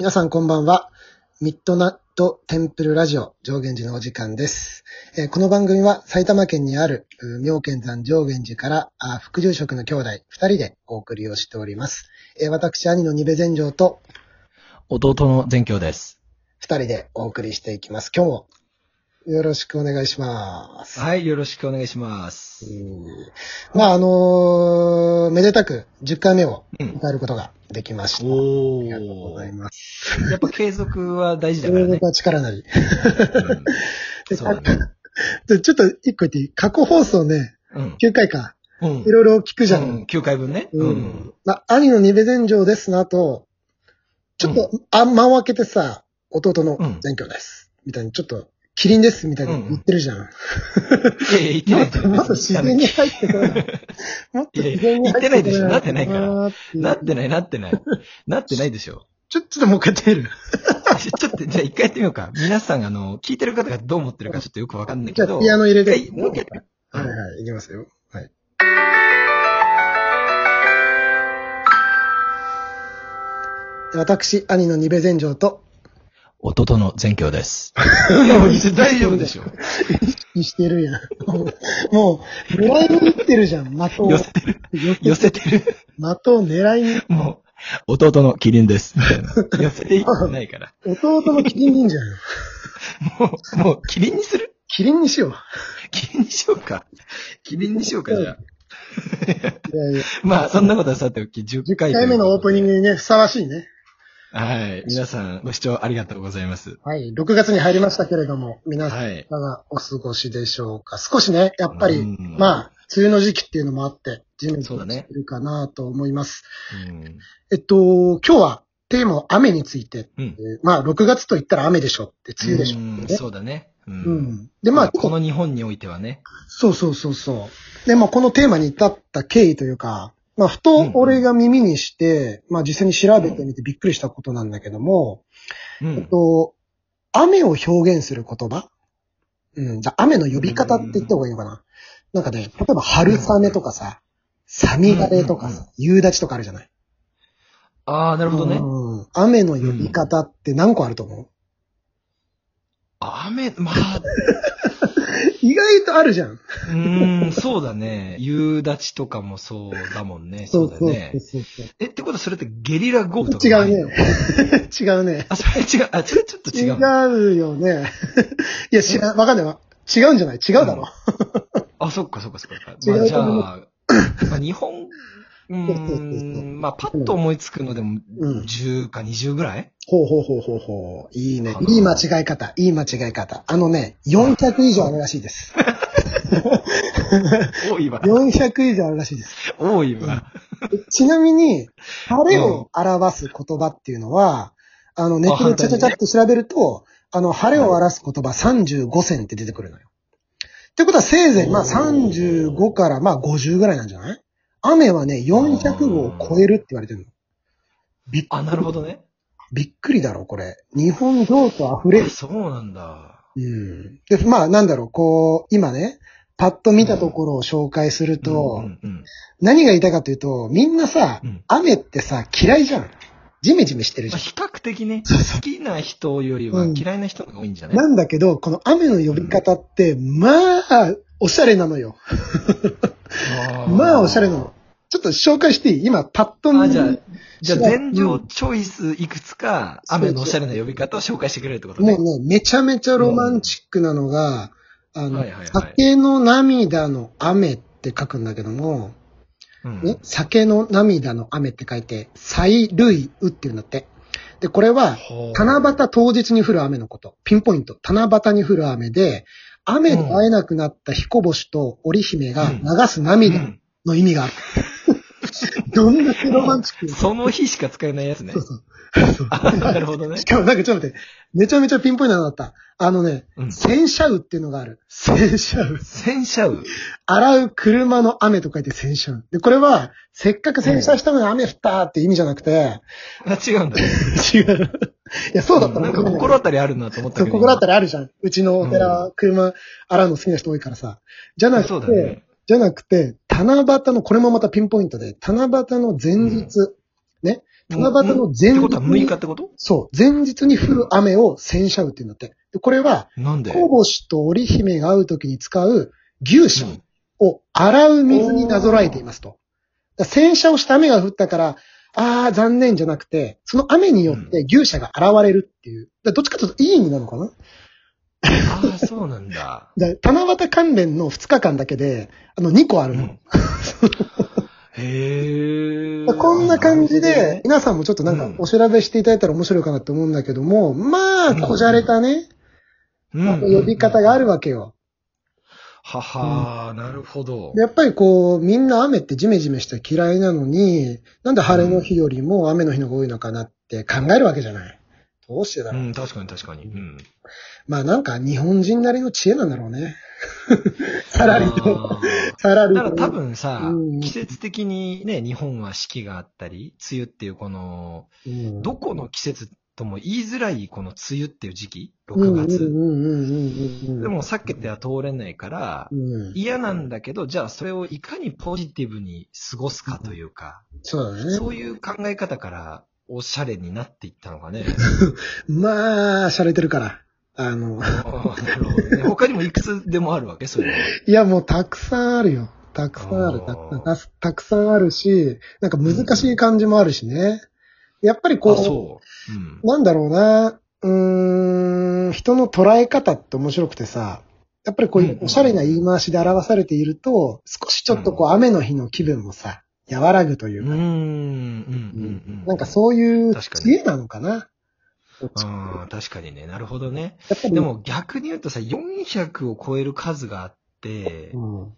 皆さんこんばんは。ミッドナットテンプルラジオ上源寺のお時間です。えーこの番組は埼玉県にあるう妙見山上源寺からあ副住職の兄弟二人でお送りをしております。えー私、兄の二部禅城と弟の全教です。二人でお送りしていきます。今日もよろしくお願いします。はい、よろしくお願いします。うんまあ、あのーめでたく10回目をうん。迎えることができました。あおりがとうございます。やっぱ継続は大事だからね僕。は力なり。うん そうだね。でちょっと一個言っていい？過去放送ね、うん。9回か。うんい。ろいろ聞くじゃん。うん9回分ね。ううんん。まあ、兄の二部禅城ですの後、ちょっと、あ、間を開けてさ、弟のうん禅教です。みたいに、ちょっと、キリンです、みたいに言ってるじゃん。いやいや、言ってない もっと、自然に入ってこない。もっと自然に入ってこいやいや言ってないでしょなってないからなーってない、なってない。なってないでしょ。ちょ、ちょっともう一回やってみる。ちょっと、じゃあ一回やってみようか。皆さん、あの、聞いてる方がどう思ってるかちょっとよくわかんないけど。じゃあ、ピアノ入れて。はいもう一回はいはい、いきますよ。はい。私、兄の二部禅城と、弟の全教です。大丈夫でしょ。にしてるやん。もう、狙いに行ってるじゃん、的を。寄せてる。寄寄せてる。的を狙いに。もう、弟のキリンです。寄せていってないから。弟のキリン忍者よ。もう、もう、キリンにする？キリンにしよう。キリンにしようか。キリンにしようか、じゃあ。いやいや、まあ、そんなことはさておき、10 10回。回目のオープニングにね、ふさわしいね。はい。皆さん、ご視聴ありがとうございます。はい。6月に入りましたけれども、皆さん、がお過ごしでしょうか？少しね、やっぱりうん、まあ、梅雨の時期っていうのもあって、地面そうだねしてるかなと思います。うん。えっと、今日はテーマは雨について。うん。えーまあ、6月と言ったら雨でしょって、梅雨でしょうんってね。そうだね。う。うんん。で、まあ、この日本においてはね。そうそうそうそう。で、まあ、このテーマに至った経緯というか、まあ、ふと俺が耳にして、まあ、実際に調べてみてびっくりしたことなんだけども、うん。えっと、雨を表現する言葉？うん。じゃあ雨の呼び方って言った方がいいのかな？なんかね、例えば春雨とかさ、サミガレとかさ、夕立とかあるじゃない？ああ、なるほどね。うん。雨の呼び方って何個あると思う？雨、まあ、意外とあるじゃん。うーん、そうだね。夕立とかもそうだもんね。そうだよね。そうそうえ、ってことはそれってゲリラ豪雨とか違うね。違うね。あ、それ違う。あ、それちょっと違うの。違うよね。いや、知ら、わかんないわ。違うんじゃない？違うだろ。あ、そっかそっかそっか。まあ、じゃあ、まあ、日本、うーん、まあ、パッと思いつくのでも、うん10か20ぐらい？ほうほうほうほうほう。いいねいい間違い方。いい間違い方。あのね、400以上あるらしいです。多いわ。400以上あるらしいです。多いわ。ちなみに、晴れを表す言葉っていうのは、あの、ネットでちゃちゃちゃって調べると、あの、晴れを表す言葉35選って出てくるのよ。ってことはせいぜい、まあおー35からまあ50ぐらいなんじゃない？雨はね、400号を超えるって言われてるの。びっあ、なるほどね。びっくりだろ、これ。日本情緒溢れある。そうなんだ。うん。で、まあ、なんだろう、こう、今ね、パッと見たところを紹介すると、うんうん何が言いたいかというと、みんなさ、うん雨ってさ、嫌いじゃん。ジメジメしてるまあ、じ比較的ね、好きな人よりはうん嫌いな人が多いんじゃゃん。ない、なんだけど、この雨の呼び方って、まあ、おしゃれなのよ。まあ、おしゃれなの。ちょっと紹介していい？今、パッと見あ、じゃあ、じゃあ、うん全場チョイスいくつか、雨のおしゃれな呼び方を紹介してくれるってことね。もうね、めちゃめちゃロマンチックなのが、あの、はいはいはい酒の涙の雨って書くんだけども、酒の涙の雨って書いて、催涙雨っていうんだって。で、これは、七夕当日に降る雨のこと。ピンポイント。七夕に降る雨で、雨で会えなくなった彦星と織姫が流すう涙んの意味がある。どんだけロマンチックなその日しか使えないやつねそう。そう。あなるほどねし。かもなんかちょっと待って、めちゃめちゃピンポイントなのだった。あのね、うん洗車雨っていうのがある。洗車雨。洗車雨。洗う車の雨と書いて洗車雨。で、これは、せっかく洗車したのに雨降ったって意味じゃなくて、あ、違うんだ。違う。いや、そうだったなんか心当たりあるなと思ったけど。心当たりあるじゃん。うちのお寺は車洗うの好きな人多いからさ。じゃなくて、そうだね。じゃなくて、七夕の、これもまたピンポイントで、七夕の前日、ね？七夕の前日にってことは6日ってこと？そう、前日に降る雨を洗車雨って言うんだって。でこれは、なんで？小星と織姫が会う時に使う牛舎うんを洗う水になぞらえていますと。だから洗車をして雨が降ったから、あー残念じゃなくて、その雨によって牛舎が現れるっていう。だからどっちかというといい意味なのかな？ああ、そうなんだ。だ七夕関連の2日間だけで、あの2個あるの。うん へえ。こんな感じで皆さんもちょっとなんかお調べしていただいたら面白いかなと思うんだけども、まあ、こじゃれたね、うん呼び方があるわけよ。ははー、なるほどで。やっぱりこう、みんな雨ってジメジメして嫌いなのに、なんで晴れの日よりも雨の日の方が多いのかなって考えるわけじゃない。どうしてだろう。うん、確かに確かに。うん。まあなんか日本人なりの知恵なんだろうね。さらりと。さらりと。から多分さうん、季節的にね、日本は四季があったり、梅雨っていうこの、うん、どこの季節とも言いづらいこの梅雨っていう時期、6うんうん月。でも避けては通れないからう、ん、嫌なんだけど、じゃあそれをいかにポジティブに過ごすかというか、そうだね。そういう考え方からおしゃれになっていったのかね。まあ、洒落てるから。あの、あーなるほどね他にもいくつでもあるわけ？そういやもうたくさんあるよ。たくさんある。たくさんたくさんあるし、なんか難しい感じもあるしね。やっぱりこあ、う、そう。うん。なんだろうな、うーん、人の捉え方って面白くてさ、やっぱりこういうおしゃれな言い回しで表されていると、少しちょっとこう雨の日の気分もさ、和らぐといううん、うか、ん、うん、うん。なんかそういう知恵なのかな。どっちかああ、確かにね。なるほどね。でも逆に言うとさ、400を超える数があって、うん、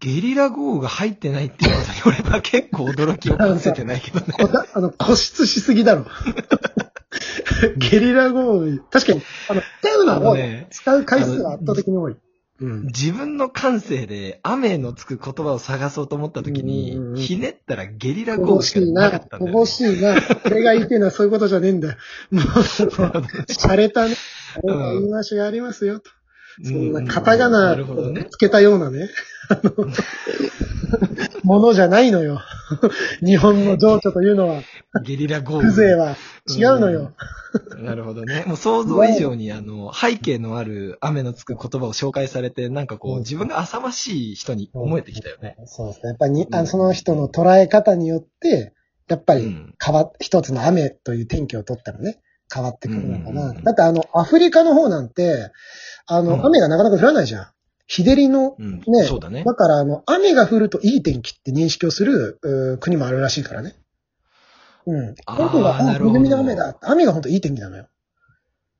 ゲリラ豪雨が入ってないっていうことに俺は結構驚きを隠せてないけどね。あの、固執しすぎだろ。ゲリラ豪雨。確かに、あの、使うのは多い。あのね使う回数が圧倒的に多い。うん。自分の感性で雨のつく言葉を探そうと思った時にひねったらゲリラ豪雨乏しかななかったん。だよ、乏ね。しいな。俺が言いてえのはそういうことじゃねえんだよ。もう、洒落たね。うん言いましょうやりますよと。そんなうんカタカナ。つけたようなね。ものじゃないのよ。日本の情緒というのは、ゲリラ豪雨。風情は違うのよ。なるほどね。もう想像以上に、あの、背景のある雨のつく言葉を紹介されて、なんかこう、うん自分が浅ましい人に思えてきたよね。そうですね。やっぱりに、あその人の捉え方によって、やっぱりうん。変わっ、一つの雨という天気を取ったらね、変わってくるのかな。だってあの、アフリカの方なんて、あの、うん雨がなかなか降らないじゃん。日照りの、うん。ねそうだね。だからあの、雨が降るといい天気って認識をするうー国もあるらしいからね。うん。あー本当が、あ、恵みの雨だ。雨が本当いい天気なのよ。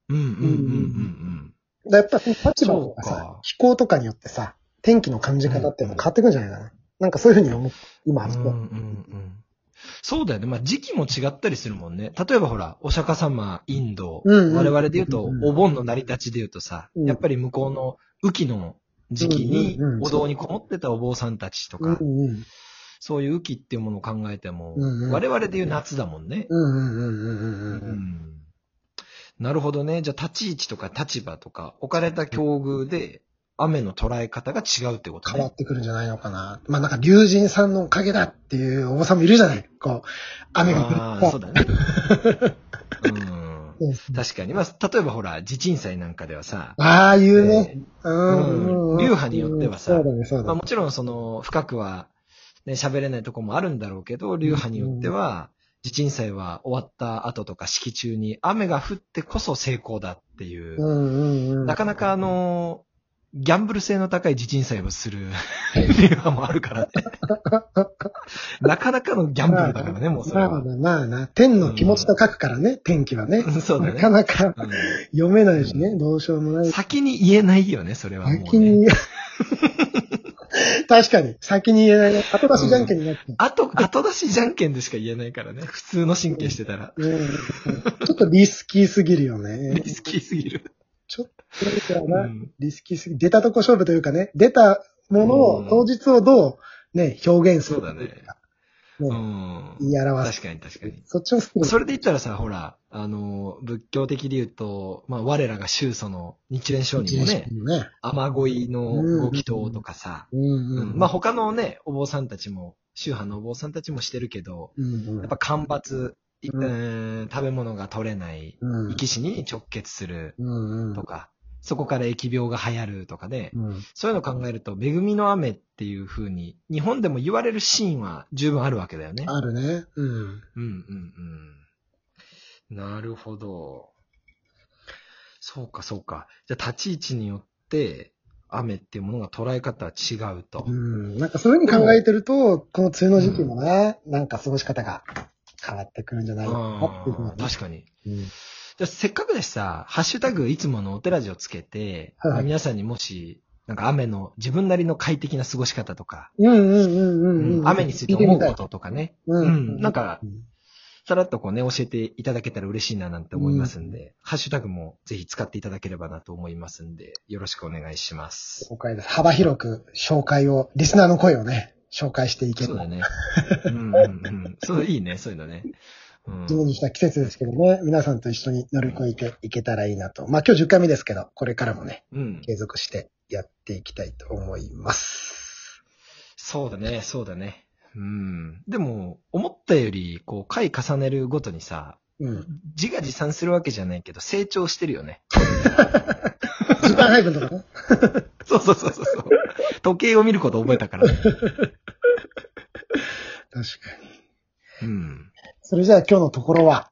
うんうんうんうんだからやっぱ立場とかさ気候とかによってさ、天気の感じ方っていうのも変わってくるんじゃない？かな。なんかそういうふうに思うん。話してうんうんうん。そうだよね。まあ時期も違ったりするもんね。例えばほら、お釈迦様、インド、うんうん我々で言うとうん、お盆の成り立ちで言うとさ、うんやっぱり向こうの雨季の時期にお堂にこもってたお坊さんたちとか、うんうん。そういう雨季っていうものを考えても、うんうん我々で言う夏だもんね。なるほどね。じゃあ、立ち位置とか立場とか、置かれた境遇で、雨の捉え方が違うってことね。変わってくるんじゃないのかな。まあなんか、竜神さんのおかげだっていうお坊さんもいるじゃないこう、雨が降ああ、るとそうだね。うん。うん確かに。まあ、例えばほら、地震災なんかではさ、ああ、言うんん。流派によってはさそうだね、そうーまあ、だね。もちろんその、深くは、ね、喋れないとこもあるんだろうけど、流派によっては、地震災は終わった後とか式中に雨が降ってこそ成功だっていうう、んうんうん。なかなかあの、ギャンブル性の高い地震災をする流派もあるからね。なかなかのギャンブルだからね、もうそれは。まあな、まあな。天の気持ちと書くからね、天気はね。うんそうだなかね。なかうん読めないしね、どうしようもない。先に言えないよね、それはもう、ね。先に、確かに、先に言えないね。後出しじゃんけんになって。後、後出しじゃんけんでしか言えないからね。普通の神経してたら。うんちょっとリスキーすぎるよね。リスキーすぎる。ちょっとだうな、んリスキーすぎ、出たとこ勝負というかね、出たものを、うん当日をどうね、表現するそうだねか。うねん。言い表す。確かに確かに。そっちのスキル。それで言ったらさ、ほら、あの、仏教的で言うと、まあ、我らが宗祖の日蓮聖人もね、ね。雨乞いのご祈祷とかさ、うんうん。うんまあ、他のね、お坊さんたちも、宗派のお坊さんたちもしてるけど、うんうん。やっぱ干ばつ、いうんえー食べ物が取れない、うん、生き死に直結するうんうん。とか、そこから疫病が流行るとかで、うん。そういうのを考えると、恵みの雨っていう風に、日本でも言われるシーンは十分あるわけだよね。あるね。うん。うんうんうん。なるほど。そうかそうか。じゃあ立ち位置によって、雨っていうものが捉え方は違うと。うん。なんかそういう風に考えてると、この梅雨の時期もね、なんか過ごし方が変わってくるんじゃないかなっていうふうにあー確かに。うん。じゃあせっかくだしさ、ハッシュタグいつものお寺ジをつけて、はいはい皆さんにもし、なんか雨の自分なりの快適な過ごし方とか、うんうんうんうんうん。雨について思うこととかね、ううんなんかうんさらっとこうね、教えていただけたら嬉しいななんて思いますんで、ハッシュタグもぜひ使っていただければなと思いますんで、よろしくお願いします。了解です。幅広く紹介を、リスナーの声をね、紹介していける。そうだね。うんうんうん。そう、いいね、そういうのね。うん自分にした季節ですけどね、皆さんと一緒に乗り越えていけたらいいなと。まあ今日10回目ですけど、これからもね、うん。継続してやっていきたいと思います。そうだね、そうだね。うん。でも、思ったより、こう、回重ねるごとにさ、うん。自画自賛するわけじゃないけど、成長してるよね。時間配分とかね。そうそうそうそう。時計を見ること覚えたから。確かに。うん。それじゃあ今日のところは、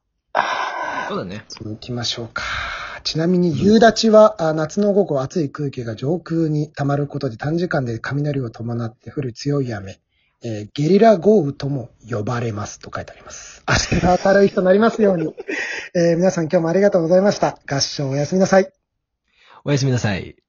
そうだね。行きましょうか。ちなみに夕立は、あ夏の午後暑い空気が上空に溜まることで短時間で雷を伴って降る強い雨、えーゲリラ豪雨とも呼ばれますと書いてあります。明日が明るい日となりますように。えー皆さん今日もありがとうございました。合唱おやすみなさい。おやすみなさい。